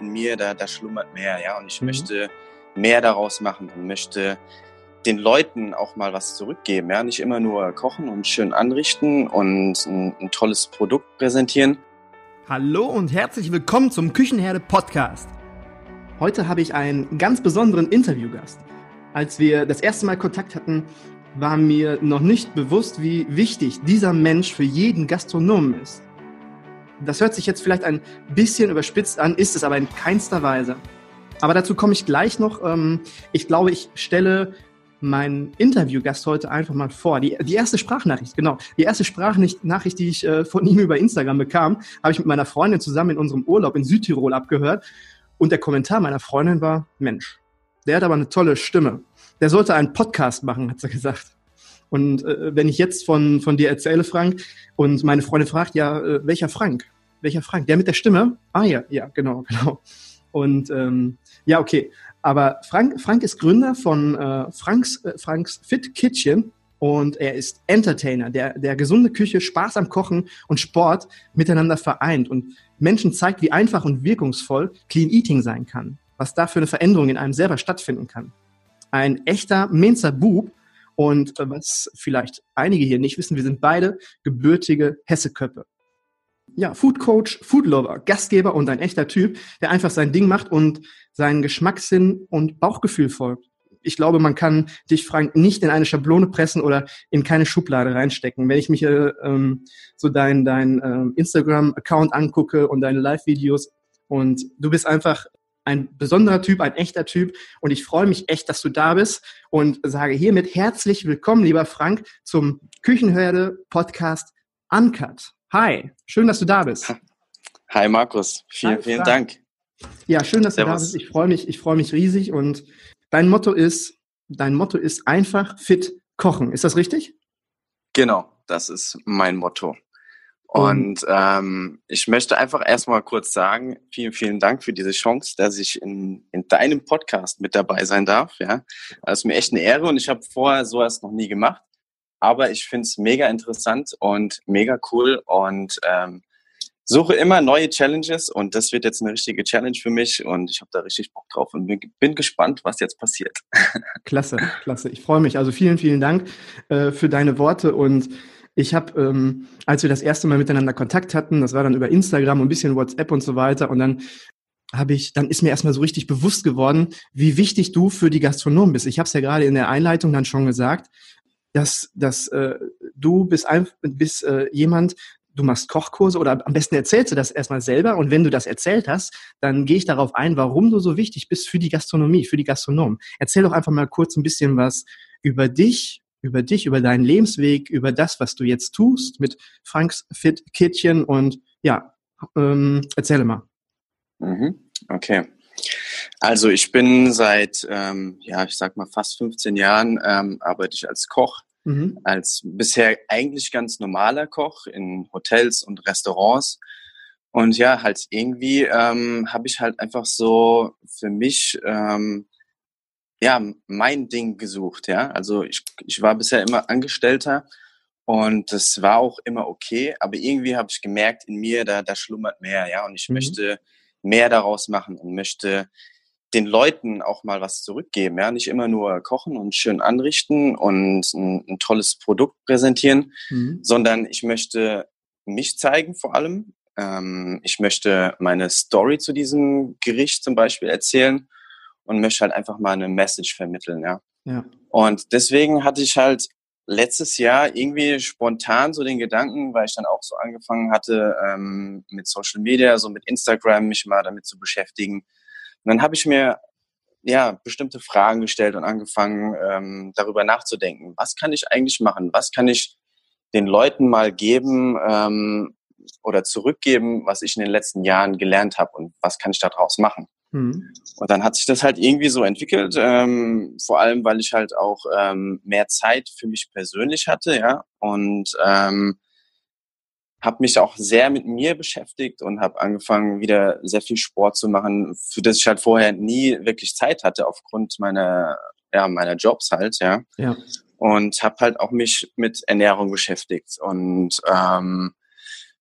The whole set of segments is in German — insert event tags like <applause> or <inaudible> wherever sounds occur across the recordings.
in mir, da, da schlummert mehr, ja, und ich mhm. möchte mehr daraus machen und möchte den Leuten auch mal was zurückgeben, ja, nicht immer nur kochen und schön anrichten und ein, ein tolles Produkt präsentieren. Hallo und herzlich willkommen zum Küchenherde Podcast. Heute habe ich einen ganz besonderen Interviewgast. Als wir das erste Mal Kontakt hatten, war mir noch nicht bewusst, wie wichtig dieser Mensch für jeden Gastronomen ist. Das hört sich jetzt vielleicht ein bisschen überspitzt an, ist es aber in keinster Weise. Aber dazu komme ich gleich noch. Ähm, ich glaube, ich stelle meinen Interviewgast heute einfach mal vor. Die, die erste Sprachnachricht, genau. Die erste Sprachnachricht, die ich äh, von ihm über Instagram bekam, habe ich mit meiner Freundin zusammen in unserem Urlaub in Südtirol abgehört. Und der Kommentar meiner Freundin war, Mensch, der hat aber eine tolle Stimme. Der sollte einen Podcast machen, hat sie gesagt. Und äh, wenn ich jetzt von, von dir erzähle, Frank, und meine Freundin fragt, ja, äh, welcher Frank? Welcher Frank? Der mit der Stimme? Ah ja, ja, genau, <laughs> genau. Und ähm, ja, okay. Aber Frank, Frank ist Gründer von äh, Franks, äh, Franks Fit Kitchen und er ist Entertainer, der, der gesunde Küche, Spaß am Kochen und Sport miteinander vereint und Menschen zeigt, wie einfach und wirkungsvoll Clean Eating sein kann, was da für eine Veränderung in einem selber stattfinden kann. Ein echter Mainzer Bub und äh, was vielleicht einige hier nicht wissen, wir sind beide gebürtige Hesseköppe. Ja, Food Coach, Food Lover, Gastgeber und ein echter Typ, der einfach sein Ding macht und seinen Geschmackssinn und Bauchgefühl folgt. Ich glaube, man kann dich, Frank, nicht in eine Schablone pressen oder in keine Schublade reinstecken. Wenn ich mich äh, ähm, so dein, dein äh, Instagram-Account angucke und deine Live-Videos und du bist einfach ein besonderer Typ, ein echter Typ. Und ich freue mich echt, dass du da bist und sage hiermit herzlich willkommen, lieber Frank, zum Küchenherde Podcast Uncut. Hi, schön, dass du da bist. Hi Markus, vielen, Hi, vielen Dank. Ja, schön, dass Servus. du da bist. Ich freue mich, ich freue mich riesig und dein Motto ist, dein Motto ist einfach fit kochen. Ist das richtig? Genau, das ist mein Motto. Und ähm, ich möchte einfach erstmal kurz sagen, vielen, vielen Dank für diese Chance, dass ich in, in deinem Podcast mit dabei sein darf. Ja, das ist mir echt eine Ehre und ich habe vorher sowas noch nie gemacht. Aber ich finde es mega interessant und mega cool und ähm, suche immer neue Challenges und das wird jetzt eine richtige Challenge für mich und ich habe da richtig Bock drauf und bin, bin, gespannt, was jetzt passiert. <laughs> Klasse, klasse. Ich freue mich. Also vielen, vielen Dank äh, für deine Worte und ich habe, ähm, als wir das erste Mal miteinander Kontakt hatten, das war dann über Instagram und ein bisschen WhatsApp und so weiter, und dann habe ich, dann ist mir erstmal so richtig bewusst geworden, wie wichtig du für die Gastronomen bist. Ich habe es ja gerade in der Einleitung dann schon gesagt, dass, dass äh, du bist, ein, bist äh, jemand, du machst Kochkurse oder am besten erzählst du das erstmal selber und wenn du das erzählt hast, dann gehe ich darauf ein, warum du so wichtig bist für die Gastronomie, für die Gastronomen. Erzähl doch einfach mal kurz ein bisschen was über dich über dich, über deinen Lebensweg, über das, was du jetzt tust mit Franks Fit Kitchen und ja, ähm, erzähle mal. Mhm. Okay. Also ich bin seit, ähm, ja, ich sag mal fast 15 Jahren ähm, arbeite ich als Koch, mhm. als bisher eigentlich ganz normaler Koch in Hotels und Restaurants. Und ja, halt irgendwie ähm, habe ich halt einfach so für mich ähm, ja, mein Ding gesucht, ja. Also ich, ich war bisher immer Angestellter und das war auch immer okay, aber irgendwie habe ich gemerkt, in mir, da, da schlummert mehr, ja. Und ich mhm. möchte mehr daraus machen und möchte den Leuten auch mal was zurückgeben, ja. Nicht immer nur kochen und schön anrichten und ein, ein tolles Produkt präsentieren, mhm. sondern ich möchte mich zeigen vor allem. Ähm, ich möchte meine Story zu diesem Gericht zum Beispiel erzählen und möchte halt einfach mal eine Message vermitteln, ja. ja. Und deswegen hatte ich halt letztes Jahr irgendwie spontan so den Gedanken, weil ich dann auch so angefangen hatte, ähm, mit Social Media, so mit Instagram mich mal damit zu beschäftigen. Und dann habe ich mir ja bestimmte Fragen gestellt und angefangen, ähm, darüber nachzudenken. Was kann ich eigentlich machen? Was kann ich den Leuten mal geben ähm, oder zurückgeben, was ich in den letzten Jahren gelernt habe und was kann ich daraus machen? Mhm. Und dann hat sich das halt irgendwie so entwickelt, ähm, vor allem weil ich halt auch ähm, mehr Zeit für mich persönlich hatte, ja, und ähm, habe mich auch sehr mit mir beschäftigt und habe angefangen, wieder sehr viel Sport zu machen, für das ich halt vorher nie wirklich Zeit hatte aufgrund meiner, ja, meiner Jobs halt, ja. ja. Und habe halt auch mich mit Ernährung beschäftigt und ähm,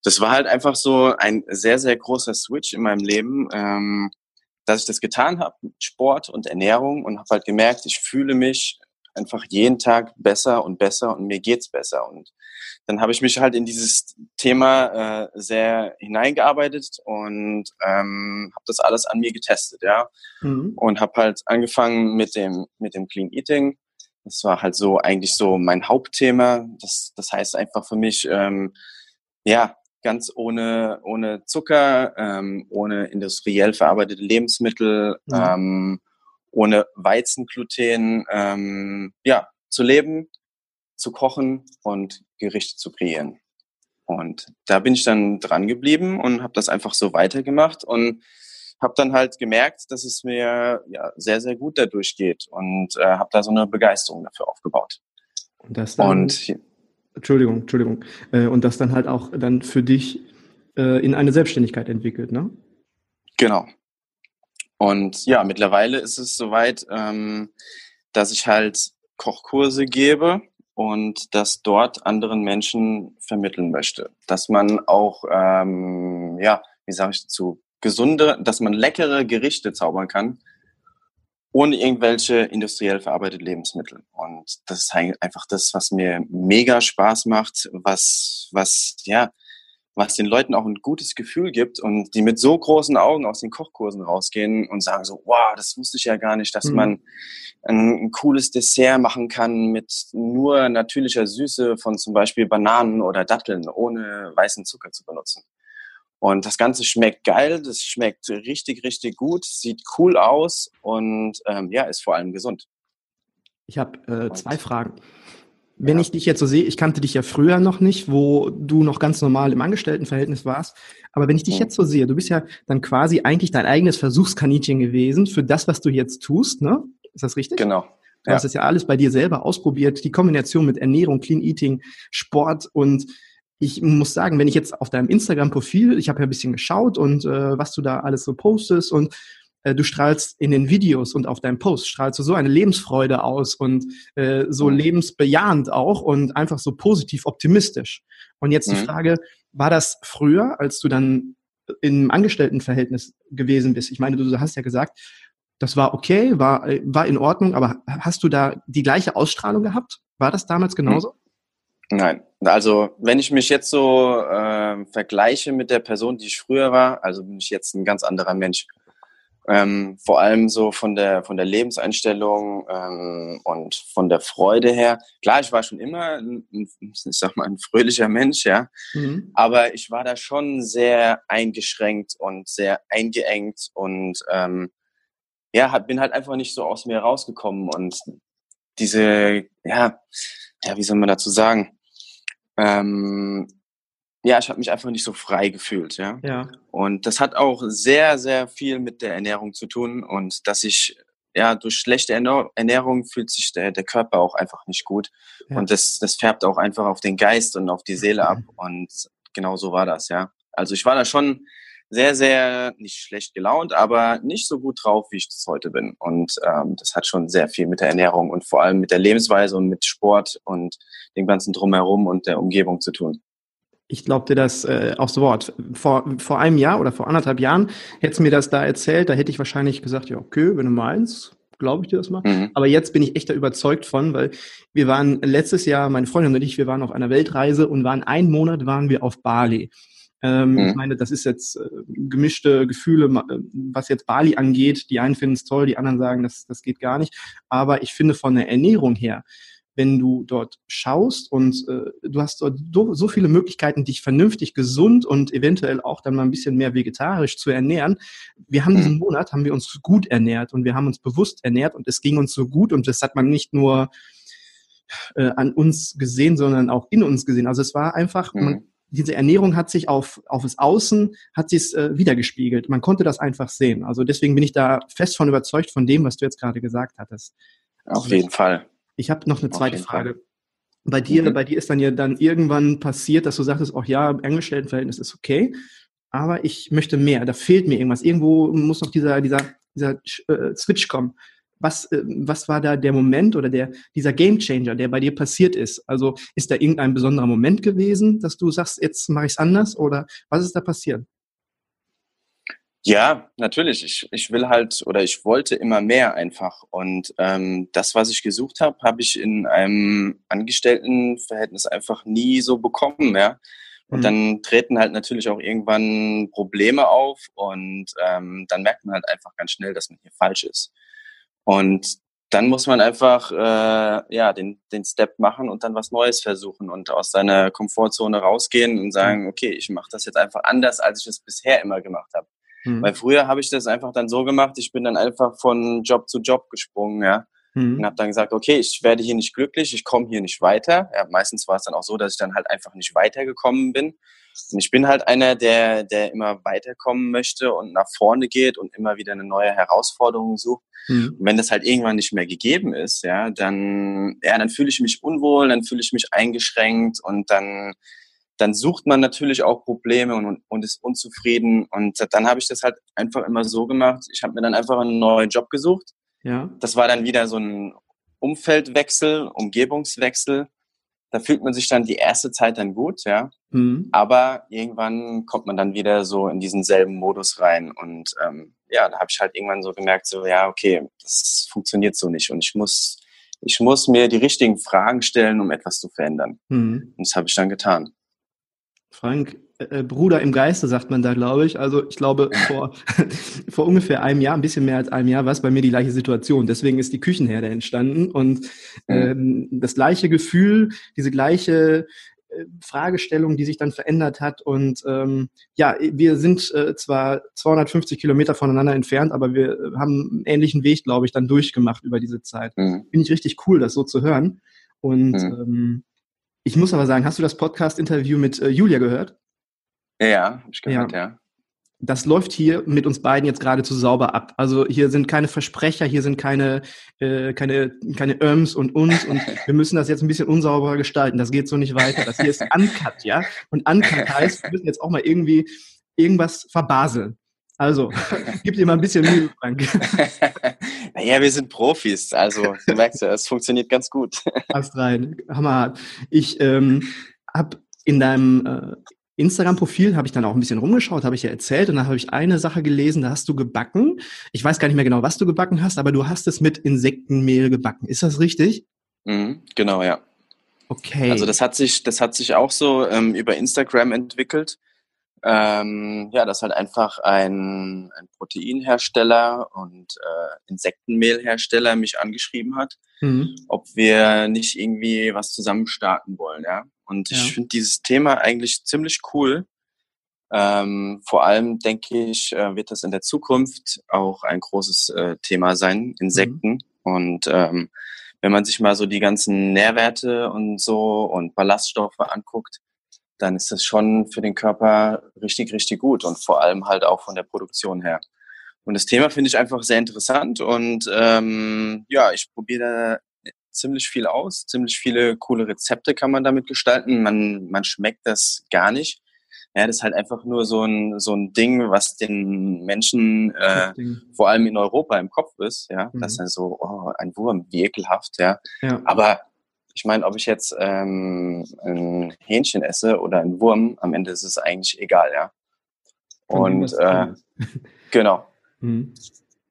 das war halt einfach so ein sehr, sehr großer Switch in meinem Leben, ähm, dass ich das getan habe, Sport und Ernährung und habe halt gemerkt, ich fühle mich einfach jeden Tag besser und besser und mir geht's besser. Und dann habe ich mich halt in dieses Thema äh, sehr hineingearbeitet und ähm, habe das alles an mir getestet, ja. Mhm. Und habe halt angefangen mit dem mit dem Clean Eating. Das war halt so eigentlich so mein Hauptthema. Das das heißt einfach für mich ähm, ja ganz ohne ohne Zucker, ähm, ohne industriell verarbeitete Lebensmittel. Mhm. Ähm, ohne Weizengluten ähm, ja, zu leben, zu kochen und Gerichte zu kreieren. Und da bin ich dann dran geblieben und habe das einfach so weitergemacht und habe dann halt gemerkt, dass es mir ja sehr, sehr gut dadurch geht und äh, habe da so eine Begeisterung dafür aufgebaut. Und das dann, und, Entschuldigung, Entschuldigung. Äh, und das dann halt auch dann für dich äh, in eine Selbstständigkeit entwickelt, ne? Genau. Und ja, mittlerweile ist es soweit, ähm, dass ich halt Kochkurse gebe und das dort anderen Menschen vermitteln möchte. Dass man auch, ähm, ja, wie sage ich dazu, gesunde, dass man leckere Gerichte zaubern kann, ohne irgendwelche industriell verarbeitete Lebensmittel. Und das ist einfach das, was mir mega Spaß macht, was, was, ja, was den Leuten auch ein gutes Gefühl gibt und die mit so großen Augen aus den Kochkursen rausgehen und sagen so, wow, das wusste ich ja gar nicht, dass mhm. man ein, ein, cooles Dessert machen kann mit nur natürlicher Süße von zum Beispiel Bananen oder Datteln, ohne weißen Zucker zu benutzen. Und das Ganze schmeckt geil, das schmeckt richtig, richtig gut, sieht cool aus und ähm, ja, ist vor allem gesund. Ich habe äh, zwei Fragen. Wenn ja. ich dich jetzt so sehe, ich kannte dich ja früher noch nicht, wo du noch ganz normal im Angestelltenverhältnis warst. Aber wenn ich dich ja. jetzt so sehe, du bist ja dann quasi eigentlich dein eigenes Versuchskaninchen gewesen für das, was du jetzt tust, ne? Ist das richtig? Genau. Du ja. hast es ja alles bei dir selber ausprobiert, die Kombination mit Ernährung, Clean Eating, Sport und ich muss sagen, wenn ich jetzt auf deinem Instagram-Profil, ich habe ja ein bisschen geschaut und äh, was du da alles so postest und äh, du strahlst in den Videos und auf deinem Post, strahlst du so eine Lebensfreude aus und äh, so mhm. lebensbejahend auch und einfach so positiv optimistisch. Und jetzt die mhm. Frage, war das früher, als du dann im Angestelltenverhältnis gewesen bist? Ich meine, du hast ja gesagt, das war okay, war, war in Ordnung, aber hast du da die gleiche Ausstrahlung gehabt? War das damals mhm. Nein, also wenn ich mich jetzt so äh, vergleiche mit der Person, die ich früher war, also bin ich jetzt ein ganz anderer Mensch. Ähm, vor allem so von der von der Lebenseinstellung ähm, und von der Freude her. Klar, ich war schon immer, ein, ich sag mal, ein fröhlicher Mensch, ja. Mhm. Aber ich war da schon sehr eingeschränkt und sehr eingeengt und ähm, ja, bin halt einfach nicht so aus mir rausgekommen und diese, ja, ja, wie soll man dazu sagen? Ähm, ja, ich habe mich einfach nicht so frei gefühlt, ja. Ja. Und das hat auch sehr, sehr viel mit der Ernährung zu tun und dass ich ja durch schlechte Ernährung fühlt sich der, der Körper auch einfach nicht gut ja. und das, das färbt auch einfach auf den Geist und auf die Seele ab und genau so war das, ja. Also ich war da schon sehr, sehr nicht schlecht gelaunt, aber nicht so gut drauf, wie ich das heute bin. Und ähm, das hat schon sehr viel mit der Ernährung und vor allem mit der Lebensweise und mit Sport und dem ganzen drumherum und der Umgebung zu tun ich glaube dir das äh, aufs Wort. Vor, vor einem Jahr oder vor anderthalb Jahren hättest du mir das da erzählt, da hätte ich wahrscheinlich gesagt, ja, okay, wenn du meinst, glaube ich dir das mal. Mhm. Aber jetzt bin ich echt da überzeugt von, weil wir waren letztes Jahr, meine Freundin und ich, wir waren auf einer Weltreise und waren einen Monat waren wir auf Bali. Ähm, mhm. Ich meine, das ist jetzt äh, gemischte Gefühle, äh, was jetzt Bali angeht. Die einen finden es toll, die anderen sagen, das, das geht gar nicht. Aber ich finde von der Ernährung her, wenn du dort schaust und äh, du hast dort so viele Möglichkeiten, dich vernünftig gesund und eventuell auch dann mal ein bisschen mehr vegetarisch zu ernähren. Wir haben diesen mhm. Monat, haben wir uns gut ernährt und wir haben uns bewusst ernährt und es ging uns so gut und das hat man nicht nur äh, an uns gesehen, sondern auch in uns gesehen. Also es war einfach, mhm. man, diese Ernährung hat sich auf, auf das Außen, hat sich äh, wiedergespiegelt. Man konnte das einfach sehen. Also deswegen bin ich da fest von überzeugt von dem, was du jetzt gerade gesagt hattest. Auf jeden Fall. Ich habe noch eine zweite Frage. Bei dir, mhm. bei dir ist dann ja dann irgendwann passiert, dass du sagtest, auch ja, Angestelltenverhältnis ist okay, aber ich möchte mehr. Da fehlt mir irgendwas. Irgendwo muss noch dieser dieser dieser äh, Switch kommen. Was, äh, was war da der Moment oder der, dieser Gamechanger, der bei dir passiert ist? Also ist da irgendein besonderer Moment gewesen, dass du sagst, jetzt mache ich es anders oder was ist da passiert? Ja, natürlich. Ich, ich will halt oder ich wollte immer mehr einfach. Und ähm, das, was ich gesucht habe, habe ich in einem Angestelltenverhältnis einfach nie so bekommen, ja. Und mhm. dann treten halt natürlich auch irgendwann Probleme auf und ähm, dann merkt man halt einfach ganz schnell, dass man hier falsch ist. Und dann muss man einfach äh, ja den, den Step machen und dann was Neues versuchen und aus seiner Komfortzone rausgehen und sagen, mhm. okay, ich mache das jetzt einfach anders, als ich es bisher immer gemacht habe. Mhm. Weil früher habe ich das einfach dann so gemacht, ich bin dann einfach von Job zu Job gesprungen, ja. Mhm. Und habe dann gesagt, okay, ich werde hier nicht glücklich, ich komme hier nicht weiter. Ja, meistens war es dann auch so, dass ich dann halt einfach nicht weitergekommen bin. Und ich bin halt einer, der, der immer weiterkommen möchte und nach vorne geht und immer wieder eine neue Herausforderung sucht. Mhm. Und wenn das halt irgendwann nicht mehr gegeben ist, ja, dann, ja, dann fühle ich mich unwohl, dann fühle ich mich eingeschränkt und dann, dann sucht man natürlich auch Probleme und, und ist unzufrieden. Und dann habe ich das halt einfach immer so gemacht. Ich habe mir dann einfach einen neuen Job gesucht ja. Das war dann wieder so ein Umfeldwechsel, Umgebungswechsel. Da fühlt man sich dann die erste Zeit dann gut, ja. Mhm. Aber irgendwann kommt man dann wieder so in diesen selben Modus rein. Und ähm, ja, da habe ich halt irgendwann so gemerkt, so, ja, okay, das funktioniert so nicht. Und ich muss, ich muss mir die richtigen Fragen stellen, um etwas zu verändern. Mhm. Und das habe ich dann getan. Frank, äh, Bruder im Geiste, sagt man da, glaube ich. Also ich glaube, vor, <laughs> vor ungefähr einem Jahr, ein bisschen mehr als einem Jahr, war es bei mir die gleiche Situation. Deswegen ist die Küchenherde entstanden und mhm. ähm, das gleiche Gefühl, diese gleiche äh, Fragestellung, die sich dann verändert hat. Und ähm, ja, wir sind äh, zwar 250 Kilometer voneinander entfernt, aber wir haben einen ähnlichen Weg, glaube ich, dann durchgemacht über diese Zeit. Mhm. Finde ich richtig cool, das so zu hören. Und mhm. ähm, ich muss aber sagen, hast du das Podcast-Interview mit äh, Julia gehört? Ja, ich gehört, ja. ja. Das läuft hier mit uns beiden jetzt geradezu sauber ab. Also hier sind keine Versprecher, hier sind keine, äh, keine, keine Öms und uns und <laughs> wir müssen das jetzt ein bisschen unsauberer gestalten. Das geht so nicht weiter. Das hier ist Uncut, ja? Und Uncut heißt, wir müssen jetzt auch mal irgendwie irgendwas verbaseln. Also, <laughs> gib dir mal ein bisschen Mühe, Frank. <laughs> naja, wir sind Profis, also du merkst ja, es funktioniert ganz gut. <laughs> Passt rein, Hammer. Ich ähm, habe in deinem äh, Instagram-Profil habe ich dann auch ein bisschen rumgeschaut, habe ich ja erzählt und dann habe ich eine Sache gelesen, da hast du gebacken. Ich weiß gar nicht mehr genau, was du gebacken hast, aber du hast es mit Insektenmehl gebacken. Ist das richtig? Mhm, genau, ja. Okay. Also das hat sich, das hat sich auch so ähm, über Instagram entwickelt. Ähm, ja, dass halt einfach ein, ein Proteinhersteller und äh, Insektenmehlhersteller mich angeschrieben hat, mhm. ob wir nicht irgendwie was zusammen starten wollen, ja. Und ja. ich finde dieses Thema eigentlich ziemlich cool. Ähm, vor allem denke ich, äh, wird das in der Zukunft auch ein großes äh, Thema sein, Insekten. Mhm. Und ähm, wenn man sich mal so die ganzen Nährwerte und so und Ballaststoffe anguckt, dann ist das schon für den Körper richtig, richtig gut und vor allem halt auch von der Produktion her. Und das Thema finde ich einfach sehr interessant und ähm, ja, ich probiere ziemlich viel aus. Ziemlich viele coole Rezepte kann man damit gestalten. Man, man schmeckt das gar nicht. Ja, das ist halt einfach nur so ein, so ein Ding, was den Menschen, <laughs> äh, vor allem in Europa im Kopf ist, ja. Mhm. Das ist dann so, oh, ein Wurm, wie ekelhaft, ja. ja. Aber ich meine, ob ich jetzt ähm, ein Hähnchen esse oder ein Wurm, am Ende ist es eigentlich egal, ja. Und äh, <laughs> genau. Mhm.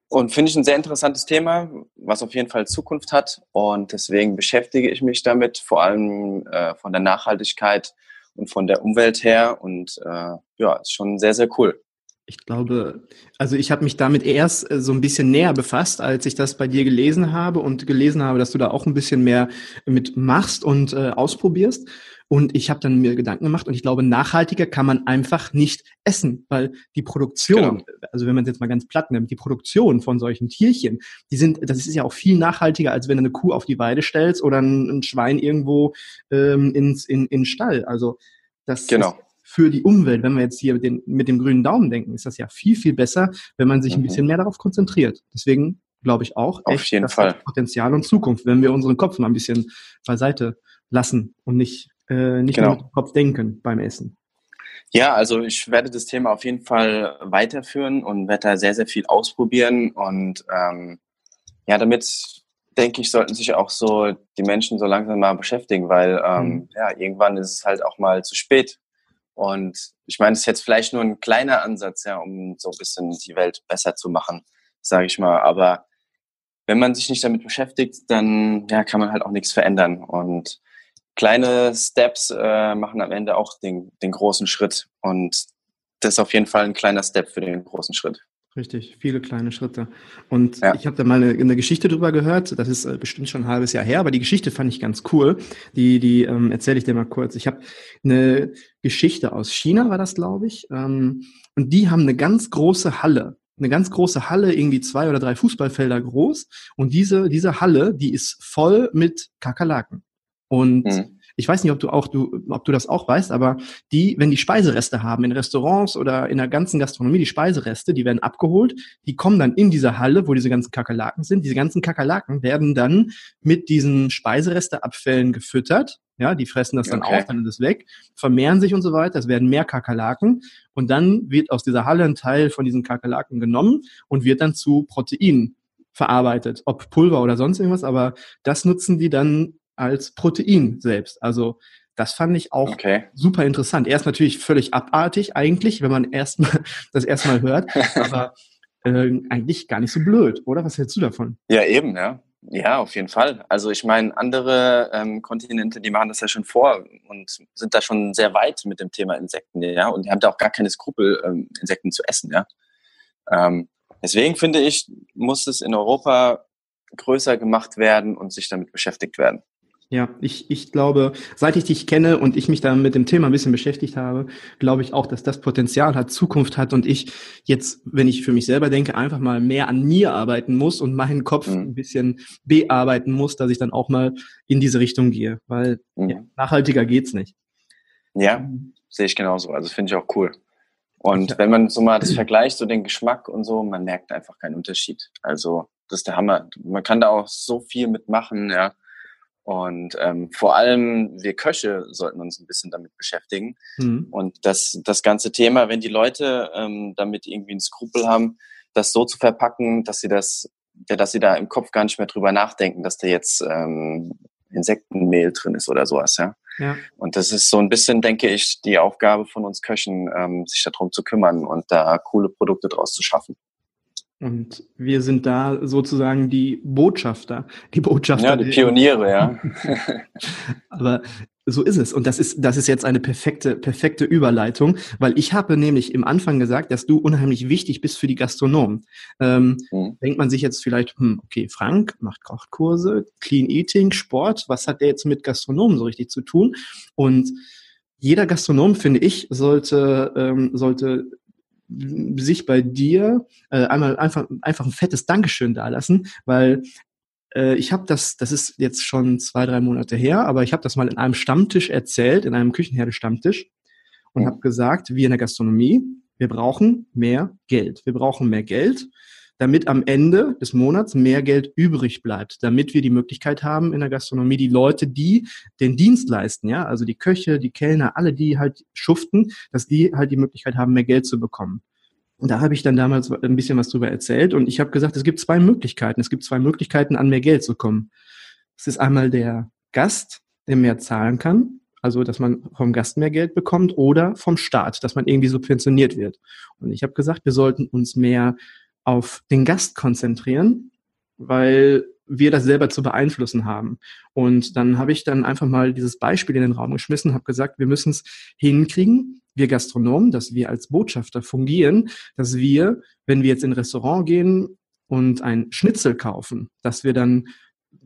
Und finde ich ein sehr interessantes Thema, was auf jeden Fall Zukunft hat. Und deswegen beschäftige ich mich damit, vor allem äh, von der Nachhaltigkeit und von der Umwelt her. Und äh, ja, ist schon sehr, sehr cool. Ich glaube, also ich habe mich damit erst äh, so ein bisschen näher befasst, als ich das bei dir gelesen habe und gelesen habe, dass du da auch ein bisschen mehr mit machst und äh, ausprobierst. Und ich habe dann mir Gedanken gemacht und ich glaube, nachhaltiger kann man einfach nicht essen, weil die Produktion, genau. also wenn man es jetzt mal ganz platt nimmt, die Produktion von solchen Tierchen, die sind, das ist ja auch viel nachhaltiger, als wenn du eine Kuh auf die Weide stellst oder ein, ein Schwein irgendwo ähm, ins in, in Stall. Also das genau. ist für die Umwelt, wenn wir jetzt hier mit, den, mit dem grünen Daumen denken, ist das ja viel, viel besser, wenn man sich mhm. ein bisschen mehr darauf konzentriert. Deswegen glaube ich auch, auf echt, jeden Fall Potenzial und Zukunft, wenn wir unseren Kopf mal ein bisschen beiseite lassen und nicht äh, nicht genau. nur mit dem Kopf denken beim Essen. Ja, also ich werde das Thema auf jeden Fall weiterführen und werde da sehr, sehr viel ausprobieren. Und ähm, ja, damit denke ich, sollten sich auch so die Menschen so langsam mal beschäftigen, weil ähm, mhm. ja, irgendwann ist es halt auch mal zu spät. Und ich meine, es ist jetzt vielleicht nur ein kleiner Ansatz, ja, um so ein bisschen die Welt besser zu machen, sage ich mal. Aber wenn man sich nicht damit beschäftigt, dann ja, kann man halt auch nichts verändern. Und kleine Steps äh, machen am Ende auch den, den großen Schritt. Und das ist auf jeden Fall ein kleiner Step für den großen Schritt. Richtig, viele kleine Schritte. Und ja. ich habe da mal eine, eine, Geschichte drüber gehört, das ist äh, bestimmt schon ein halbes Jahr her, aber die Geschichte fand ich ganz cool. Die, die ähm, erzähle ich dir mal kurz. Ich habe eine Geschichte aus China, war das, glaube ich. Ähm, und die haben eine ganz große Halle. Eine ganz große Halle, irgendwie zwei oder drei Fußballfelder groß. Und diese, diese Halle, die ist voll mit Kakerlaken. Und mhm ich weiß nicht, ob du auch, du, ob du das auch weißt, aber die, wenn die Speisereste haben in Restaurants oder in der ganzen Gastronomie, die Speisereste, die werden abgeholt, die kommen dann in diese Halle, wo diese ganzen Kakerlaken sind. Diese ganzen Kakerlaken werden dann mit diesen Speiseresteabfällen gefüttert. Ja, die fressen das dann okay. auf, dann ist es weg, vermehren sich und so weiter. Es werden mehr Kakerlaken und dann wird aus dieser Halle ein Teil von diesen Kakerlaken genommen und wird dann zu Proteinen verarbeitet, ob Pulver oder sonst irgendwas, aber das nutzen die dann als Protein selbst. Also das fand ich auch okay. super interessant. Er ist natürlich völlig abartig eigentlich, wenn man erstmal <laughs> das erstmal hört, aber äh, eigentlich gar nicht so blöd, oder? Was hältst du davon? Ja, eben, ja. Ja, auf jeden Fall. Also ich meine, andere ähm, Kontinente, die machen das ja schon vor und sind da schon sehr weit mit dem Thema Insekten, ja, und die haben da auch gar keine Skrupel, ähm, Insekten zu essen, ja. Ähm, deswegen finde ich, muss es in Europa größer gemacht werden und sich damit beschäftigt werden. Ja, ich, ich glaube, seit ich dich kenne und ich mich da mit dem Thema ein bisschen beschäftigt habe, glaube ich auch, dass das Potenzial hat, Zukunft hat und ich jetzt, wenn ich für mich selber denke, einfach mal mehr an mir arbeiten muss und meinen Kopf mhm. ein bisschen bearbeiten muss, dass ich dann auch mal in diese Richtung gehe, weil mhm. ja, nachhaltiger geht's nicht. Ja, sehe ich genauso. Also finde ich auch cool. Und ja. wenn man so mal das vergleicht, so den Geschmack und so, man merkt einfach keinen Unterschied. Also das ist der Hammer. Man kann da auch so viel mitmachen, ja und ähm, vor allem wir Köche sollten uns ein bisschen damit beschäftigen. Mhm. Und das, das ganze Thema, wenn die Leute ähm, damit irgendwie einen Skrupel haben, das so zu verpacken, dass sie das, ja, dass sie da im Kopf gar nicht mehr drüber nachdenken, dass da jetzt ähm, Insektenmehl drin ist oder sowas, ja. ja. Und das ist so ein bisschen, denke ich, die Aufgabe von uns Köchen, ähm, sich darum zu kümmern und da coole Produkte draus zu schaffen. Und wir sind da sozusagen die Botschafter. Die Botschafter. Ja, die Pioniere, ja. <laughs> Aber so ist es. Und das ist, das ist jetzt eine perfekte, perfekte Überleitung, weil ich habe nämlich im Anfang gesagt, dass du unheimlich wichtig bist für die Gastronomen. Ähm, mhm. Denkt man sich jetzt vielleicht, hm, okay, Frank macht Kochkurse, Clean Eating, Sport, was hat der jetzt mit Gastronomen so richtig zu tun? Und jeder Gastronom, finde ich, sollte, ähm, sollte sich bei dir äh, einmal einfach, einfach ein fettes Dankeschön dalassen, weil äh, ich habe das, das ist jetzt schon zwei, drei Monate her, aber ich habe das mal in einem Stammtisch erzählt, in einem Küchenherde-Stammtisch und mhm. habe gesagt, wir in der Gastronomie, wir brauchen mehr Geld. Wir brauchen mehr Geld damit am Ende des Monats mehr Geld übrig bleibt, damit wir die Möglichkeit haben in der Gastronomie, die Leute, die den Dienst leisten, ja, also die Köche, die Kellner, alle, die halt schuften, dass die halt die Möglichkeit haben, mehr Geld zu bekommen. Und da habe ich dann damals ein bisschen was drüber erzählt und ich habe gesagt, es gibt zwei Möglichkeiten. Es gibt zwei Möglichkeiten, an mehr Geld zu kommen. Es ist einmal der Gast, der mehr zahlen kann, also dass man vom Gast mehr Geld bekommt oder vom Staat, dass man irgendwie subventioniert wird. Und ich habe gesagt, wir sollten uns mehr auf den Gast konzentrieren, weil wir das selber zu beeinflussen haben. Und dann habe ich dann einfach mal dieses Beispiel in den Raum geschmissen, habe gesagt, wir müssen es hinkriegen, wir Gastronomen, dass wir als Botschafter fungieren, dass wir, wenn wir jetzt in ein Restaurant gehen und ein Schnitzel kaufen, dass wir dann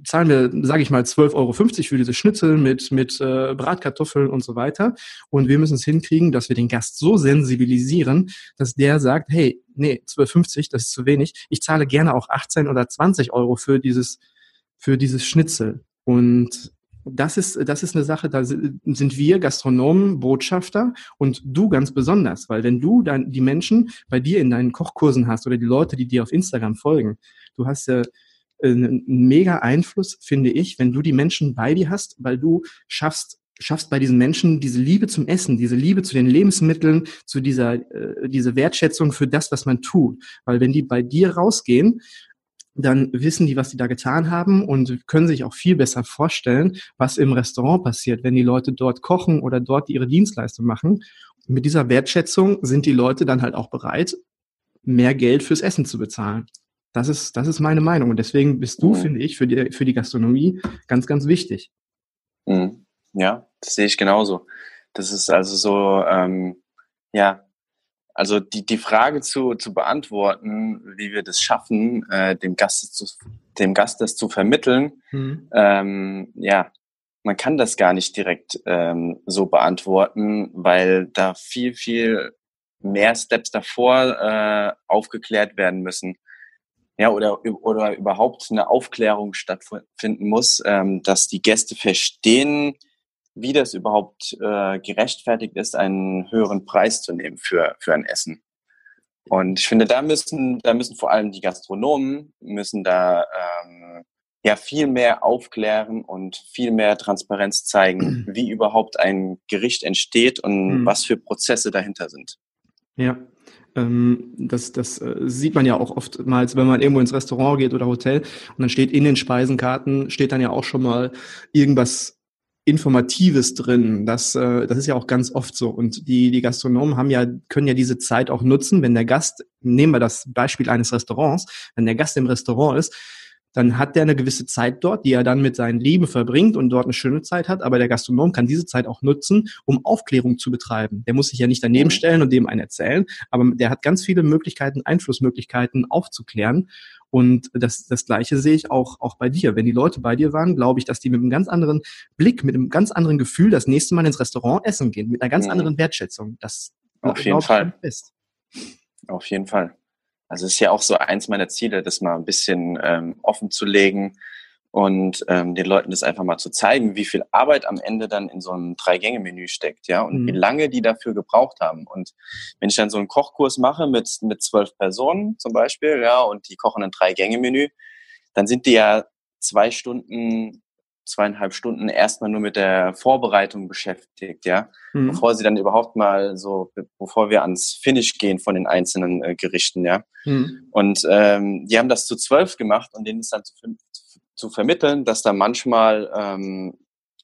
zahlen wir, sage ich mal, 12,50 Euro für diese Schnitzel mit, mit äh, Bratkartoffeln und so weiter. Und wir müssen es hinkriegen, dass wir den Gast so sensibilisieren, dass der sagt, hey, nee, 12,50, das ist zu wenig. Ich zahle gerne auch 18 oder 20 Euro für dieses, für dieses Schnitzel. Und das ist, das ist eine Sache, da sind wir Gastronomen, Botschafter und du ganz besonders, weil wenn du dann die Menschen bei dir in deinen Kochkursen hast oder die Leute, die dir auf Instagram folgen, du hast ja ein mega Einfluss, finde ich, wenn du die Menschen bei dir hast, weil du schaffst, schaffst bei diesen Menschen diese Liebe zum Essen, diese Liebe zu den Lebensmitteln, zu dieser, äh, diese Wertschätzung für das, was man tut. Weil wenn die bei dir rausgehen, dann wissen die, was sie da getan haben und können sich auch viel besser vorstellen, was im Restaurant passiert, wenn die Leute dort kochen oder dort ihre Dienstleistung machen. mit dieser Wertschätzung sind die Leute dann halt auch bereit, mehr Geld fürs Essen zu bezahlen. Das ist, das ist meine Meinung. Und deswegen bist du, mhm. finde ich, für die, für die Gastronomie ganz, ganz wichtig. Mhm. Ja, das sehe ich genauso. Das ist also so, ähm, ja, also die, die Frage zu, zu beantworten, wie wir das schaffen, äh, dem, Gast zu, dem Gast das zu vermitteln, mhm. ähm, ja, man kann das gar nicht direkt ähm, so beantworten, weil da viel, viel mehr Steps davor äh, aufgeklärt werden müssen. Ja, oder, oder überhaupt eine Aufklärung stattfinden muss, ähm, dass die Gäste verstehen, wie das überhaupt äh, gerechtfertigt ist, einen höheren Preis zu nehmen für, für ein Essen. Und ich finde, da müssen, da müssen vor allem die Gastronomen müssen da ähm, ja viel mehr aufklären und viel mehr Transparenz zeigen, <clears throat> wie überhaupt ein Gericht entsteht und mhm. was für Prozesse dahinter sind. Ja, das, das äh, sieht man ja auch oftmals, wenn man irgendwo ins Restaurant geht oder Hotel und dann steht in den Speisenkarten, steht dann ja auch schon mal irgendwas Informatives drin. Das, äh, das ist ja auch ganz oft so. Und die, die Gastronomen haben ja, können ja diese Zeit auch nutzen, wenn der Gast, nehmen wir das Beispiel eines Restaurants, wenn der Gast im Restaurant ist, dann hat der eine gewisse Zeit dort, die er dann mit seinen Lieben verbringt und dort eine schöne Zeit hat. Aber der Gastronom kann diese Zeit auch nutzen, um Aufklärung zu betreiben. Der muss sich ja nicht daneben mhm. stellen und dem einen erzählen, aber der hat ganz viele Möglichkeiten, Einflussmöglichkeiten aufzuklären. Und das, das Gleiche sehe ich auch, auch bei dir. Wenn die Leute bei dir waren, glaube ich, dass die mit einem ganz anderen Blick, mit einem ganz anderen Gefühl das nächste Mal ins Restaurant essen gehen, mit einer ganz mhm. anderen Wertschätzung. Das auf jeden Fall. Ist. Auf jeden Fall. Also es ist ja auch so eins meiner Ziele, das mal ein bisschen ähm, offen zu legen, und ähm, den Leuten das einfach mal zu zeigen, wie viel Arbeit am Ende dann in so einem Drei-Gänge-Menü steckt, ja, und mhm. wie lange die dafür gebraucht haben. Und wenn ich dann so einen Kochkurs mache mit mit zwölf Personen zum Beispiel, ja, und die kochen ein Drei-Gänge-Menü, dann sind die ja zwei Stunden, zweieinhalb Stunden erstmal nur mit der Vorbereitung beschäftigt, ja, mhm. bevor sie dann überhaupt mal so, bevor wir ans Finish gehen von den einzelnen äh, Gerichten, ja. Mhm. Und ähm, die haben das zu zwölf gemacht und denen ist dann zu fünf zu vermitteln, dass da manchmal ähm,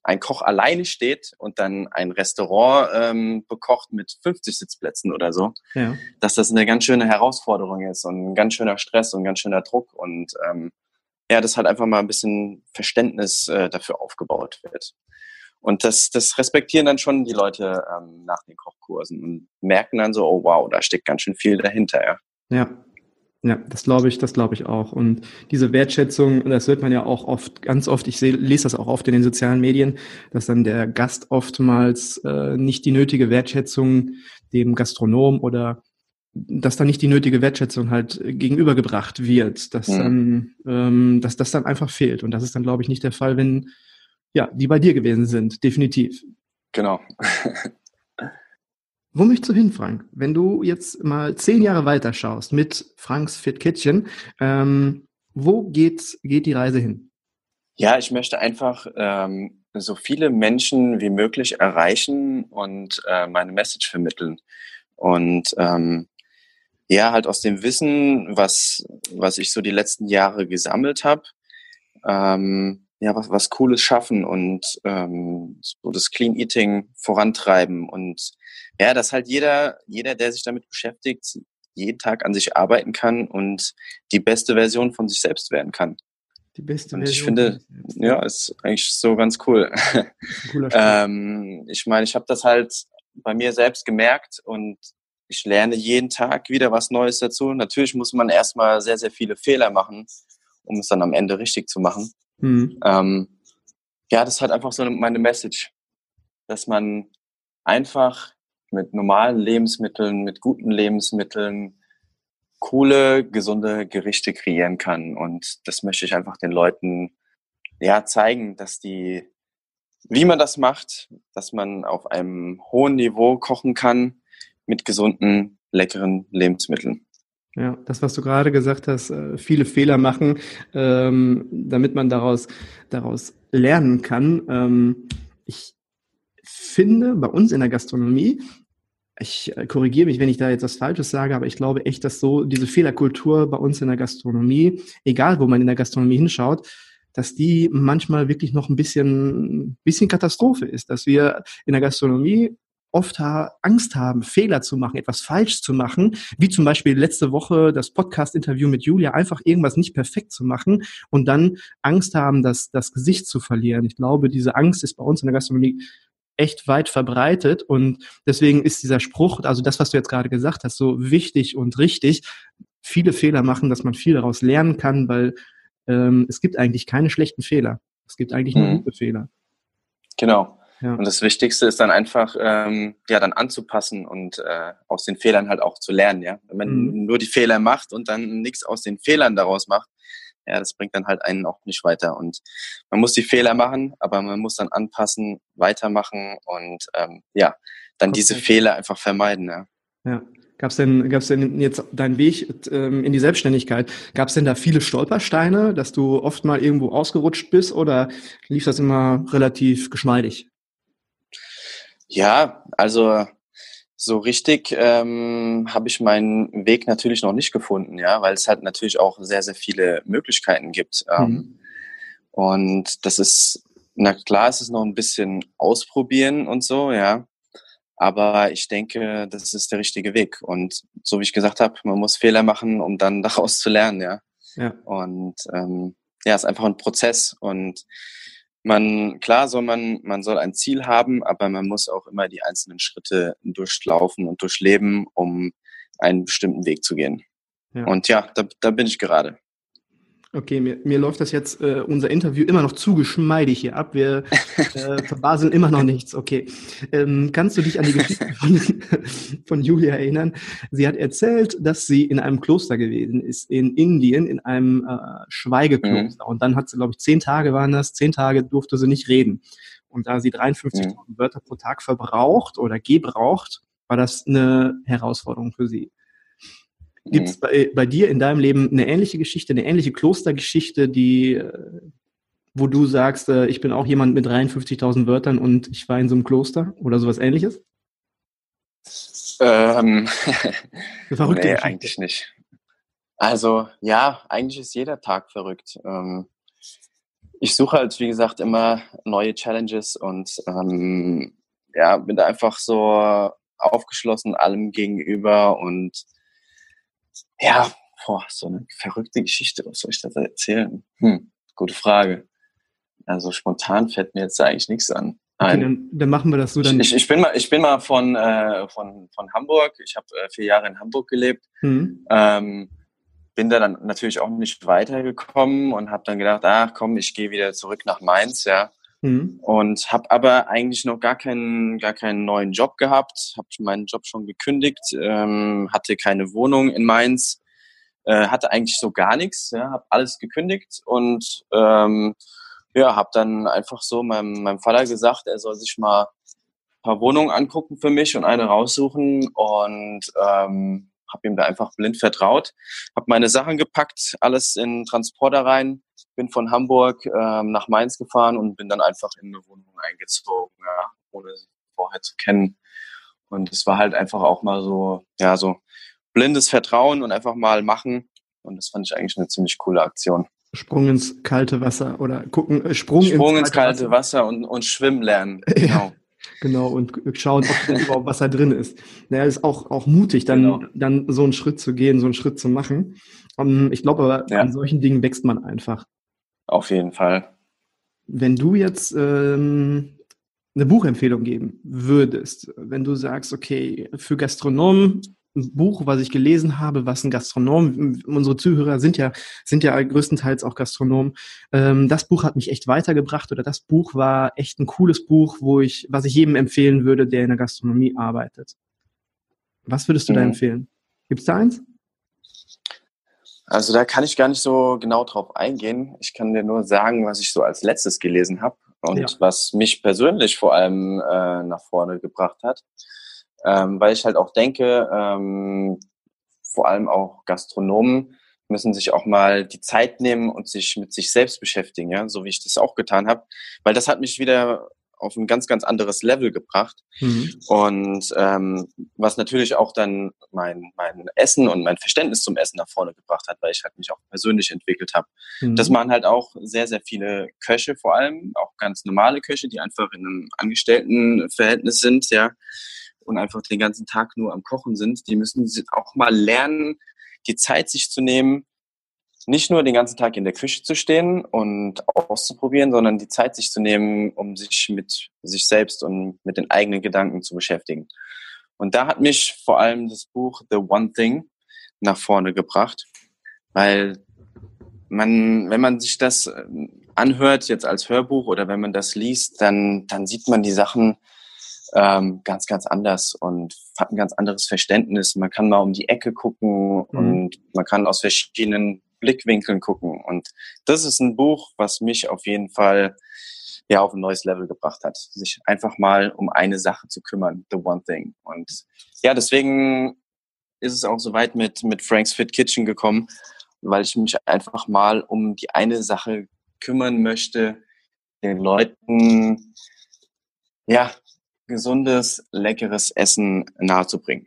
ein Koch alleine steht und dann ein Restaurant ähm, bekocht mit 50 Sitzplätzen oder so, ja. dass das eine ganz schöne Herausforderung ist und ein ganz schöner Stress und ein ganz schöner Druck und ähm, ja, das halt einfach mal ein bisschen Verständnis äh, dafür aufgebaut wird. Und das, das respektieren dann schon die Leute ähm, nach den Kochkursen und merken dann so, oh wow, da steckt ganz schön viel dahinter, ja. Ja, ja, das glaube ich, das glaube ich auch. Und diese Wertschätzung, das wird man ja auch oft, ganz oft, ich seh, lese das auch oft in den sozialen Medien, dass dann der Gast oftmals äh, nicht die nötige Wertschätzung dem Gastronom oder dass dann nicht die nötige Wertschätzung halt gegenübergebracht wird, dass, dann, ähm, dass das dann einfach fehlt. Und das ist dann, glaube ich, nicht der Fall, wenn ja, die bei dir gewesen sind, definitiv. Genau. <laughs> Wo möchtest du hin, Frank? Wenn du jetzt mal zehn Jahre weiter schaust mit Franks Fit Kitchen, ähm, wo geht, geht die Reise hin? Ja, ich möchte einfach ähm, so viele Menschen wie möglich erreichen und äh, meine Message vermitteln. Und ähm, ja, halt aus dem Wissen, was, was ich so die letzten Jahre gesammelt habe, ähm, ja, was, was Cooles schaffen und ähm, so das Clean Eating vorantreiben und ja, dass halt jeder, jeder, der sich damit beschäftigt, jeden Tag an sich arbeiten kann und die beste Version von sich selbst werden kann. Die beste und Version. Ich finde, ja, ist eigentlich so ganz cool. Cooler ähm, ich meine, ich habe das halt bei mir selbst gemerkt und ich lerne jeden Tag wieder was Neues dazu. Natürlich muss man erstmal sehr, sehr viele Fehler machen, um es dann am Ende richtig zu machen. Mhm. Ähm, ja, das ist halt einfach so meine Message, dass man einfach mit normalen Lebensmitteln, mit guten Lebensmitteln coole, gesunde Gerichte kreieren kann. Und das möchte ich einfach den Leuten ja zeigen, dass die, wie man das macht, dass man auf einem hohen Niveau kochen kann mit gesunden, leckeren Lebensmitteln. Ja, das, was du gerade gesagt hast, äh, viele Fehler machen, ähm, damit man daraus, daraus lernen kann. Ähm, ich finde, bei uns in der Gastronomie ich äh, korrigiere mich, wenn ich da jetzt was Falsches sage, aber ich glaube echt, dass so diese Fehlerkultur bei uns in der Gastronomie, egal wo man in der Gastronomie hinschaut, dass die manchmal wirklich noch ein bisschen, bisschen Katastrophe ist, dass wir in der Gastronomie oft ha Angst haben, Fehler zu machen, etwas falsch zu machen, wie zum Beispiel letzte Woche das Podcast-Interview mit Julia, einfach irgendwas nicht perfekt zu machen und dann Angst haben, das, das Gesicht zu verlieren. Ich glaube, diese Angst ist bei uns in der Gastronomie echt weit verbreitet und deswegen ist dieser Spruch, also das, was du jetzt gerade gesagt hast, so wichtig und richtig. Viele Fehler machen, dass man viel daraus lernen kann, weil ähm, es gibt eigentlich keine schlechten Fehler. Es gibt eigentlich nur mhm. gute Fehler. Genau. Ja. Und das Wichtigste ist dann einfach, ähm, ja, dann anzupassen und äh, aus den Fehlern halt auch zu lernen, ja. Wenn man mhm. nur die Fehler macht und dann nichts aus den Fehlern daraus macht, ja, das bringt dann halt einen auch nicht weiter. Und man muss die Fehler machen, aber man muss dann anpassen, weitermachen und ähm, ja, dann okay. diese Fehler einfach vermeiden, ja. Ja. Gab es denn, gab's denn jetzt deinen Weg ähm, in die Selbstständigkeit? Gab es denn da viele Stolpersteine, dass du oft mal irgendwo ausgerutscht bist oder lief das immer relativ geschmeidig? Ja, also so richtig ähm, habe ich meinen Weg natürlich noch nicht gefunden, ja, weil es halt natürlich auch sehr, sehr viele Möglichkeiten gibt. Ähm, mhm. Und das ist, na klar, es ist noch ein bisschen ausprobieren und so, ja. Aber ich denke, das ist der richtige Weg. Und so wie ich gesagt habe, man muss Fehler machen, um dann <laughs> daraus zu lernen, ja. ja. Und ähm, ja, es ist einfach ein Prozess. Und man, klar soll man, man soll ein Ziel haben, aber man muss auch immer die einzelnen Schritte durchlaufen und durchleben, um einen bestimmten Weg zu gehen. Ja. Und ja, da, da bin ich gerade. Okay, mir, mir läuft das jetzt, äh, unser Interview immer noch zu geschmeidig hier ab. Wir <laughs> äh, verbaseln immer noch nichts. Okay. Ähm, kannst du dich an die Geschichte von, <laughs> von Julia erinnern? Sie hat erzählt, dass sie in einem Kloster gewesen ist, in Indien, in einem äh, Schweigekloster. Mhm. Und dann hat sie, glaube ich, zehn Tage waren das, zehn Tage durfte sie nicht reden. Und da sie 53.000 mhm. Wörter pro Tag verbraucht oder gebraucht, war das eine Herausforderung für sie. Gibt es mhm. bei, bei dir in deinem Leben eine ähnliche Geschichte, eine ähnliche Klostergeschichte, die, äh, wo du sagst, äh, ich bin auch jemand mit 53.000 Wörtern und ich war in so einem Kloster oder sowas ähnliches? Ähm, <laughs> verrückt. nee, eigentlich nicht. Also ja, eigentlich ist jeder Tag verrückt. Ähm, ich suche halt, wie gesagt, immer neue Challenges und ähm, ja, bin da einfach so aufgeschlossen allem gegenüber und ja, boah, so eine verrückte Geschichte, was soll ich da erzählen? Hm, gute Frage. Also spontan fällt mir jetzt eigentlich nichts an. Okay, dann, dann, machen wir das so. Dann ich, ich, bin mal, ich bin mal von, äh, von, von Hamburg. Ich habe äh, vier Jahre in Hamburg gelebt. Mhm. Ähm, bin da dann natürlich auch nicht weitergekommen und habe dann gedacht, ach komm, ich gehe wieder zurück nach Mainz, ja. Mhm. Und habe aber eigentlich noch gar keinen, gar keinen neuen Job gehabt, habe meinen Job schon gekündigt, ähm, hatte keine Wohnung in Mainz, äh, hatte eigentlich so gar nichts, ja, habe alles gekündigt und ähm, ja, habe dann einfach so meinem, meinem Vater gesagt, er soll sich mal ein paar Wohnungen angucken für mich und eine raussuchen und ähm, habe ihm da einfach blind vertraut, habe meine Sachen gepackt, alles in Transporter rein, bin von Hamburg ähm, nach Mainz gefahren und bin dann einfach in eine Wohnung eingezogen, ja, ohne sie vorher zu kennen. Und es war halt einfach auch mal so, ja, so blindes Vertrauen und einfach mal machen. Und das fand ich eigentlich eine ziemlich coole Aktion. Sprung ins kalte Wasser oder gucken, äh, Sprung, Sprung ins, kalte, kalte Wasser. Wasser, und, und schwimmen lernen. <laughs> Genau. Genau, und schauen, ob da überhaupt Wasser drin ist. Naja, ist auch, auch mutig, dann, genau. dann so einen Schritt zu gehen, so einen Schritt zu machen. Um, ähm, ich glaube aber, ja. an solchen Dingen wächst man einfach. Auf jeden Fall. Wenn du jetzt ähm, eine Buchempfehlung geben würdest, wenn du sagst, okay, für Gastronomen ein Buch, was ich gelesen habe, was ein Gastronom, unsere Zuhörer sind ja, sind ja größtenteils auch Gastronomen. Ähm, das Buch hat mich echt weitergebracht oder das Buch war echt ein cooles Buch, wo ich, was ich jedem empfehlen würde, der in der Gastronomie arbeitet. Was würdest du mhm. da empfehlen? Gibt es da eins? Also da kann ich gar nicht so genau drauf eingehen. Ich kann dir nur sagen, was ich so als letztes gelesen habe und ja. was mich persönlich vor allem äh, nach vorne gebracht hat. Ähm, weil ich halt auch denke, ähm, vor allem auch Gastronomen müssen sich auch mal die Zeit nehmen und sich mit sich selbst beschäftigen, ja, so wie ich das auch getan habe. Weil das hat mich wieder auf ein ganz, ganz anderes Level gebracht. Mhm. Und ähm, was natürlich auch dann mein, mein Essen und mein Verständnis zum Essen nach vorne gebracht hat, weil ich halt mich auch persönlich entwickelt habe. Mhm. Das machen halt auch sehr, sehr viele Köche vor allem, auch ganz normale Köche, die einfach in einem Angestelltenverhältnis sind, ja. und einfach den ganzen Tag nur am Kochen sind, die müssen auch mal lernen, die Zeit sich zu nehmen, nicht nur den ganzen Tag in der Küche zu stehen und auszuprobieren, sondern die Zeit sich zu nehmen, um sich mit sich selbst und mit den eigenen Gedanken zu beschäftigen. Und da hat mich vor allem das Buch The One Thing nach vorne gebracht, weil man, wenn man sich das äh, anhört jetzt als Hörbuch oder wenn man das liest, dann, dann sieht man die Sachen ähm, ganz, ganz anders und hat ein ganz anderes Verständnis. Man kann mal um die Ecke gucken mhm. und man kann aus verschiedenen Blickwinkeln gucken. Und das ist ein Buch, was mich auf jeden Fall ja auf ein neues Level gebracht hat, sich einfach mal um eine Sache zu kümmern, the one thing. Und ja, deswegen ist es auch so weit mit mit Frank's Fit Kitchen gekommen, weil ich mich einfach mal um die eine Sache kümmern möchte, den Leuten ja gesundes, leckeres Essen nahezubringen.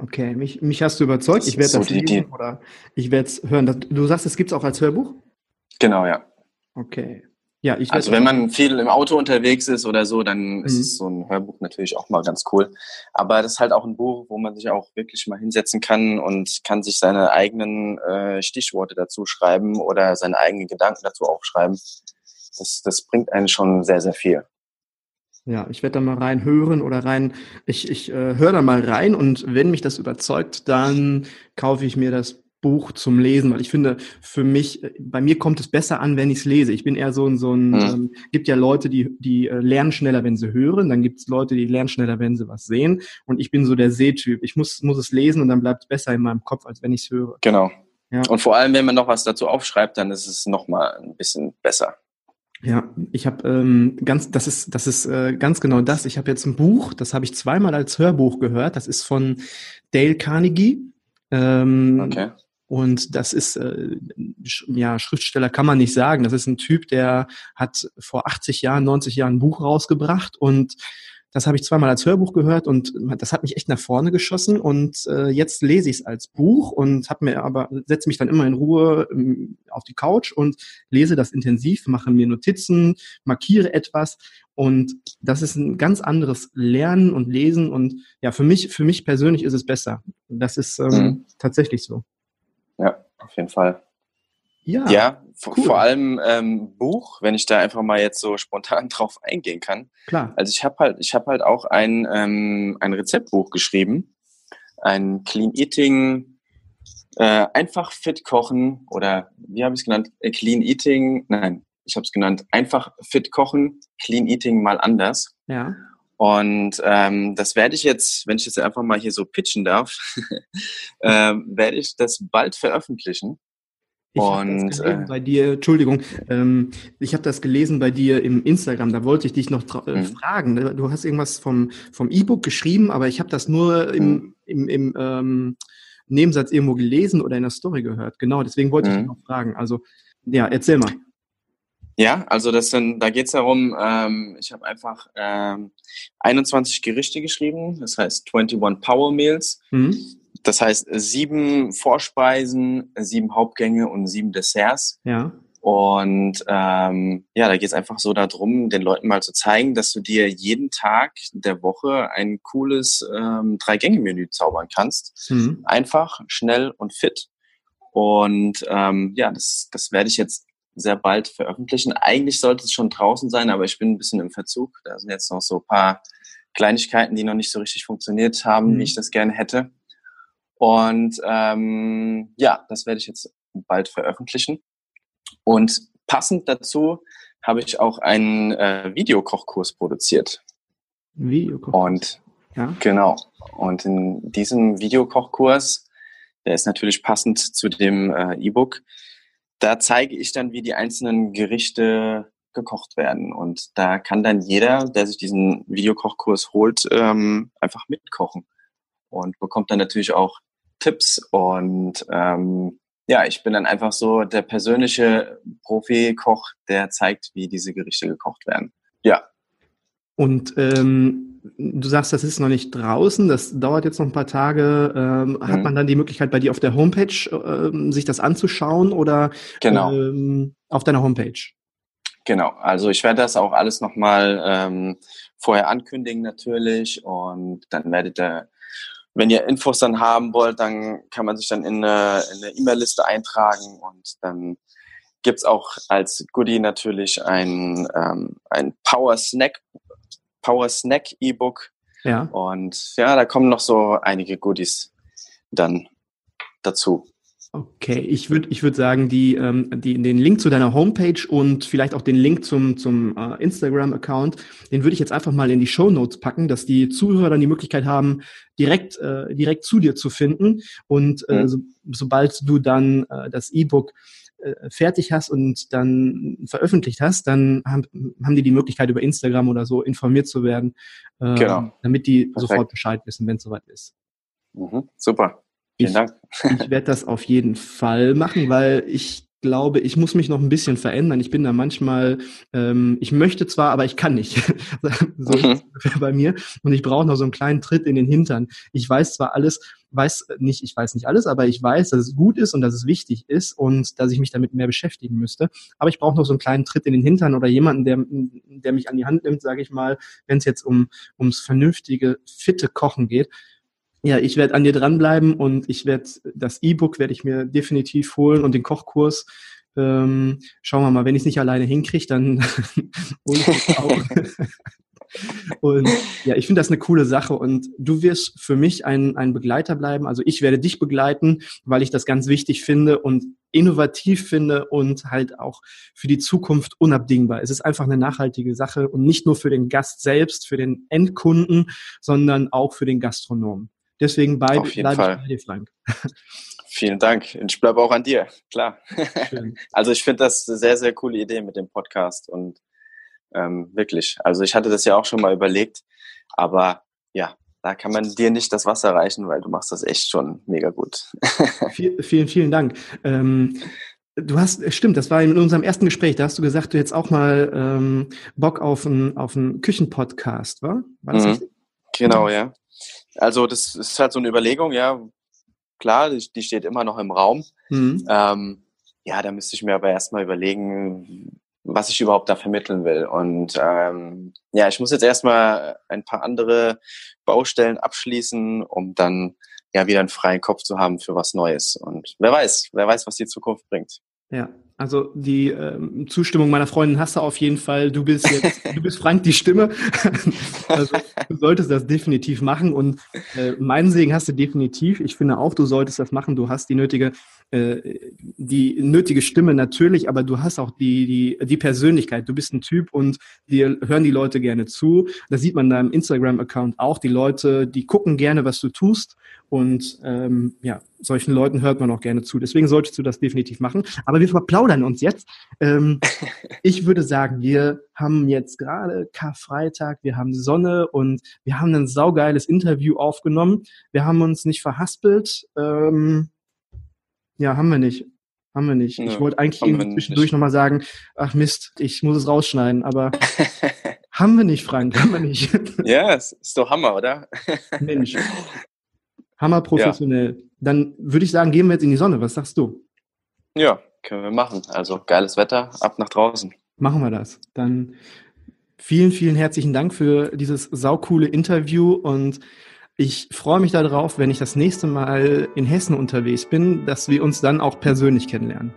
Okay, mich, mich hast du überzeugt. ich werde so das lesen oder ich werde es hören. Du sagst, es gibt es auch als Hörbuch? Genau, ja. Okay. Ja, ich also wenn man viel im Auto unterwegs ist oder so, dann mhm. ist so ein Hörbuch natürlich auch mal ganz cool. Aber das ist halt auch ein Buch, wo man sich auch wirklich mal hinsetzen kann und kann sich seine eigenen äh, Stichworte dazu schreiben oder seine eigenen Gedanken dazu aufschreiben. Das, das bringt einen schon sehr, sehr viel. Ja, ich werde da mal rein hören oder rein, ich, ich äh, höre da mal rein und wenn mich das überzeugt, dann kaufe ich mir das Buch zum Lesen, weil ich finde, für mich, äh, bei mir kommt es besser an, wenn ich es lese. Ich bin eher so ein, so ein, mhm. ähm, gibt ja Leute, die, die äh, lernen schneller, wenn sie hören, dann gibt es Leute, die lernen schneller, wenn sie was sehen. Und ich bin so der Sehtyp. Ich muss, muss es lesen und dann bleibt es besser in meinem Kopf, als wenn ich es höre. Genau. Ja. Und vor allem, wenn man noch was dazu aufschreibt, dann ist es nochmal ein bisschen besser. Ja, ich habe ähm, ganz, das ist, das ist äh, ganz genau das. Ich habe jetzt ein Buch, das habe ich zweimal als Hörbuch gehört. Das ist von Dale Carnegie. Ähm, okay. Und das ist, äh, ja, Schriftsteller kann man nicht sagen. Das ist ein Typ, der hat vor 80 Jahren, 90 Jahren ein Buch rausgebracht und das habe ich zweimal als Hörbuch gehört und das hat mich echt nach vorne geschossen. Und äh, jetzt lese ich es als Buch und habe mir aber setze mich dann immer in Ruhe ähm, auf die Couch und lese das intensiv, mache mir Notizen, markiere etwas und das ist ein ganz anderes Lernen und Lesen und ja, für mich für mich persönlich ist es besser. Das ist ähm, mhm. tatsächlich so. Ja, auf jeden Fall. Ja, ja cool. vor allem ähm, Buch, wenn ich da einfach mal jetzt so spontan <laughs> drauf eingehen kann. Klar. Also ich habe halt, ich habe halt auch ein, ähm, ein Rezeptbuch geschrieben, ein Clean Eating, äh, einfach fit kochen oder wie habe ich es genannt? Äh, Clean Eating, nein, ich habe es genannt, einfach fit kochen, Clean Eating mal anders. Ja. Und ähm, das werde ich jetzt, wenn ich jetzt einfach mal hier so pitchen darf, <laughs> ähm, werde ich das bald veröffentlichen. Ich habe das gelesen äh, bei dir, Entschuldigung, ähm, ich habe das gelesen bei dir im Instagram, da wollte ich dich noch äh, mhm. fragen. Du hast irgendwas vom, vom E-Book geschrieben, aber ich habe das nur im, mhm. im, im ähm, Nebensatz irgendwo gelesen oder in der Story gehört. Genau, deswegen wollte ich dich mhm. noch fragen. Also, ja, erzähl mal. Ja, also das sind, da geht's darum, ähm, ich habe einfach ähm, 21 Gerichte geschrieben, das heißt 21 Power Meals. Mhm. Das heißt sieben Vorspeisen, sieben Hauptgänge und sieben Desserts. Ja. Und ähm, ja, da geht es einfach so darum, den Leuten mal zu zeigen, dass du dir jeden Tag der Woche ein cooles ähm, Drei-Gänge-Menü zaubern kannst. Mhm. Einfach, schnell und fit. Und ähm, ja, das, das werde ich jetzt sehr bald veröffentlichen. Eigentlich sollte es schon draußen sein, aber ich bin ein bisschen im Verzug. Da sind jetzt noch so ein paar Kleinigkeiten, die noch nicht so richtig funktioniert haben, mhm. wie ich das gerne hätte. Und ähm, ja, das werde ich jetzt bald veröffentlichen. Und passend dazu habe ich auch einen äh, Videokochkurs produziert. Videokochkurs. Und ja. genau. Und in diesem Videokochkurs, der ist natürlich passend zu dem äh, E-Book, da zeige ich dann, wie die einzelnen Gerichte gekocht werden. Und da kann dann jeder, der sich diesen Videokochkurs holt, ähm, einfach mitkochen und bekommt dann natürlich auch Tipps und ähm, ja, ich bin dann einfach so der persönliche Profi-Koch, der zeigt, wie diese Gerichte gekocht werden. Ja. Und ähm, du sagst, das ist noch nicht draußen, das dauert jetzt noch ein paar Tage. Ähm, mhm. Hat man dann die Möglichkeit, bei dir auf der Homepage ähm, sich das anzuschauen oder genau. ähm, auf deiner Homepage? Genau, also ich werde das auch alles nochmal ähm, vorher ankündigen natürlich und dann werdet ihr, wenn ihr Infos dann haben wollt, dann kann man sich dann in eine E-Mail-Liste eintragen und dann gibt's auch als Goodie natürlich ein, ähm, ein Power Snack, Power Snack E-Book. Ja. Und ja, da kommen noch so einige Goodies dann dazu. Okay, ich würde ich würd sagen, die, ähm, die, den Link zu deiner Homepage und vielleicht auch den Link zum, zum äh, Instagram-Account, den würde ich jetzt einfach mal in die Show Notes packen, dass die Zuhörer dann die Möglichkeit haben, direkt, äh, direkt zu dir zu finden. Und äh, mhm. so, sobald du dann äh, das E-Book fertig hast und dann veröffentlicht hast, dann haben, haben die die Möglichkeit, über Instagram oder so informiert zu werden, äh, genau. damit die Perfekt. sofort Bescheid wissen, wenn es soweit ist. Mhm, super. Vielen ich, Dank. ich werde das auf jeden Fall machen, weil ich glaube, ich muss mich noch ein bisschen verändern. Ich bin da manchmal, ähm, ich möchte zwar, aber ich kann nicht. <laughs> so mhm. bei mir. Und ich brauche noch so einen kleinen Tritt in den Hintern. Ich weiß zwar alles, weiß nicht, ich weiß nicht alles, aber ich weiß, dass es gut ist und dass es wichtig ist und dass ich mich damit mehr beschäftigen müsste. Aber ich brauche noch so einen kleinen Tritt in den Hintern oder jemanden, der, der mich an die Hand nimmt, sage ich mal, wenn es jetzt um ums vernünftige, fitte Kochen geht ja, ich werde an dir dranbleiben und ich werde das E-Book werde ich mir definitiv holen und den Kochkurs. Ähm, schauen wir mal, wenn ich es nicht alleine hinkriege, dann <laughs> hole ich es auch. <laughs> und ja, ich finde das eine coole Sache und du wirst für mich ein, ein Begleiter bleiben. Also ich werde dich begleiten, weil ich das ganz wichtig finde und innovativ finde und halt auch für die Zukunft unabdingbar. Es ist einfach eine nachhaltige Sache und nicht nur für den Gast selbst, für den Endkunden, sondern auch für den Gastronomen. Deswegen bleibe bleib ich bei dir, Frank. Vielen Dank. Ich bleibe auch an dir, klar. Schön. <laughs> Also ich finde das eine sehr, sehr coole Idee mit dem Podcast und ähm, wirklich. Also ich hatte das ja auch schon mal überlegt, aber ja, da kann man dir nicht das Wasser reichen, weil du machst das echt schon mega gut. <laughs> vielen, vielen, Dank. Ähm, du hast, stimmt, das war in unserem ersten Gespräch, da hast du gesagt, du jetzt auch mal ähm, Bock auf einen auf einen Küchenpodcast, war? war das mhm. Genau, ja. Also das ist halt so eine Überlegung, ja. Klar, die, die steht immer noch im Raum. Mhm. Ähm, ja, da müsste ich mir aber erstmal überlegen, was ich überhaupt da vermitteln will. Und ähm, ja, ich muss jetzt erstmal ein paar andere Baustellen abschließen, um dann ja wieder einen freien Kopf zu haben für was Neues. Und wer weiß, wer weiß, was die Zukunft bringt. Ja, also die ähm, Zustimmung meiner Freundin hast du auf jeden Fall. Du bist jetzt, <laughs> du bist Frank die Stimme. <laughs> also du solltest das definitiv machen und äh, meinen Segen hast du definitiv. Ich finde auch, du solltest das machen. Du hast die nötige, die nötige Stimme natürlich, aber du hast auch die die die Persönlichkeit. Du bist ein Typ und dir hören die Leute gerne zu. Das sieht man in deinem Instagram-Account auch. Die Leute, die gucken gerne, was du tust und ähm, ja, solchen Leuten hört man auch gerne zu. Deswegen solltest du das definitiv machen. Aber wir verplaudern uns jetzt. Ähm, <laughs> ich würde sagen, wir haben jetzt gerade Karfreitag, wir haben Sonne und wir haben ein saugeiles Interview aufgenommen. Wir haben uns nicht verhaspelt. Ähm, ja, haben wir nicht. Haben wir nicht. Ja, ich wollte eigentlich irgendwie zwischendurch nochmal sagen, ach Mist, ich muss es rausschneiden, aber <laughs> haben wir nicht, Frank, haben wir nicht. <laughs> ja, ist doch Hammer, oder? <laughs> Mensch. Hammer professionell. Ja. Dann würde ich sagen, gehen wir jetzt in die Sonne. Was sagst du? Ja, können wir machen. Also geiles Wetter, ab nach draußen. Machen wir das. Dann vielen, vielen herzlichen Dank für dieses saukoole Interview und ich freue mich darauf, wenn ich das nächste Mal in Hessen unterwegs bin, dass wir uns dann auch persönlich kennenlernen.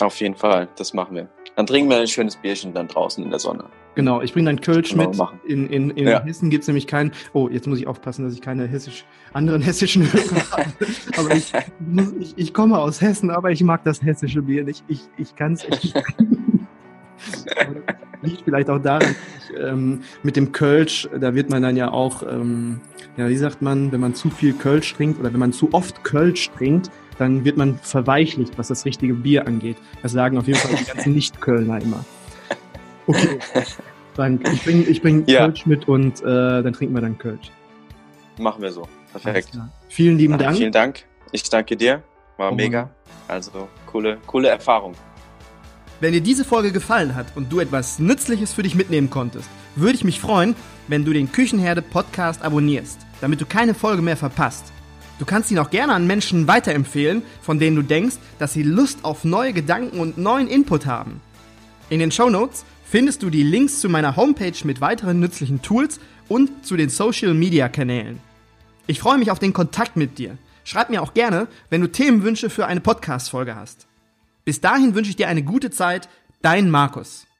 Auf jeden Fall, das machen wir. Dann trinken wir ein schönes Bierchen dann draußen in der Sonne. Genau, ich bringe dann Kölsch mit. In, in, in ja. Hessen gibt es nämlich keinen. Oh, jetzt muss ich aufpassen, dass ich keine hessisch, anderen hessischen Hörer <laughs> habe. aber ich, ich, ich, komme aus Hessen, aber ich mag das hessische Bier nicht. Ich, ich kann es echt nicht. <laughs> liegt vielleicht auch daran, ähm, mit dem Kölsch, da wird man dann ja auch, ähm, ja, wie sagt man, wenn man zu viel Kölsch trinkt oder wenn man zu oft Kölsch trinkt, dann wird man verweichlicht, was das richtige Bier angeht. Das sagen auf jeden Fall die ganzen <laughs> Nicht-Kölner immer. Okay. Frank, ich bringe ich bring ja. Kölsch mit und äh, dann trinken wir dann Kölsch. Machen wir so. Perfekt. Vielen lieben Dank. Vielen Dank. Ich danke dir. War oh mega. Also coole, coole Erfahrung. Wenn dir diese Folge gefallen hat und du etwas Nützliches für dich mitnehmen konntest, würde ich mich freuen, wenn du den Küchenherde Podcast abonnierst, damit du keine Folge mehr verpasst. Du kannst ihn auch gerne an Menschen weiterempfehlen, von denen du denkst, dass sie Lust auf neue Gedanken und neuen Input haben. In den Show Notes findest du die Links zu meiner Homepage mit weiteren nützlichen Tools und zu den Social Media Kanälen. Ich freue mich auf den Kontakt mit dir. Schreib mir auch gerne, wenn du Themenwünsche für eine Podcast-Folge hast. Bis dahin wünsche ich dir eine gute Zeit. Dein Markus.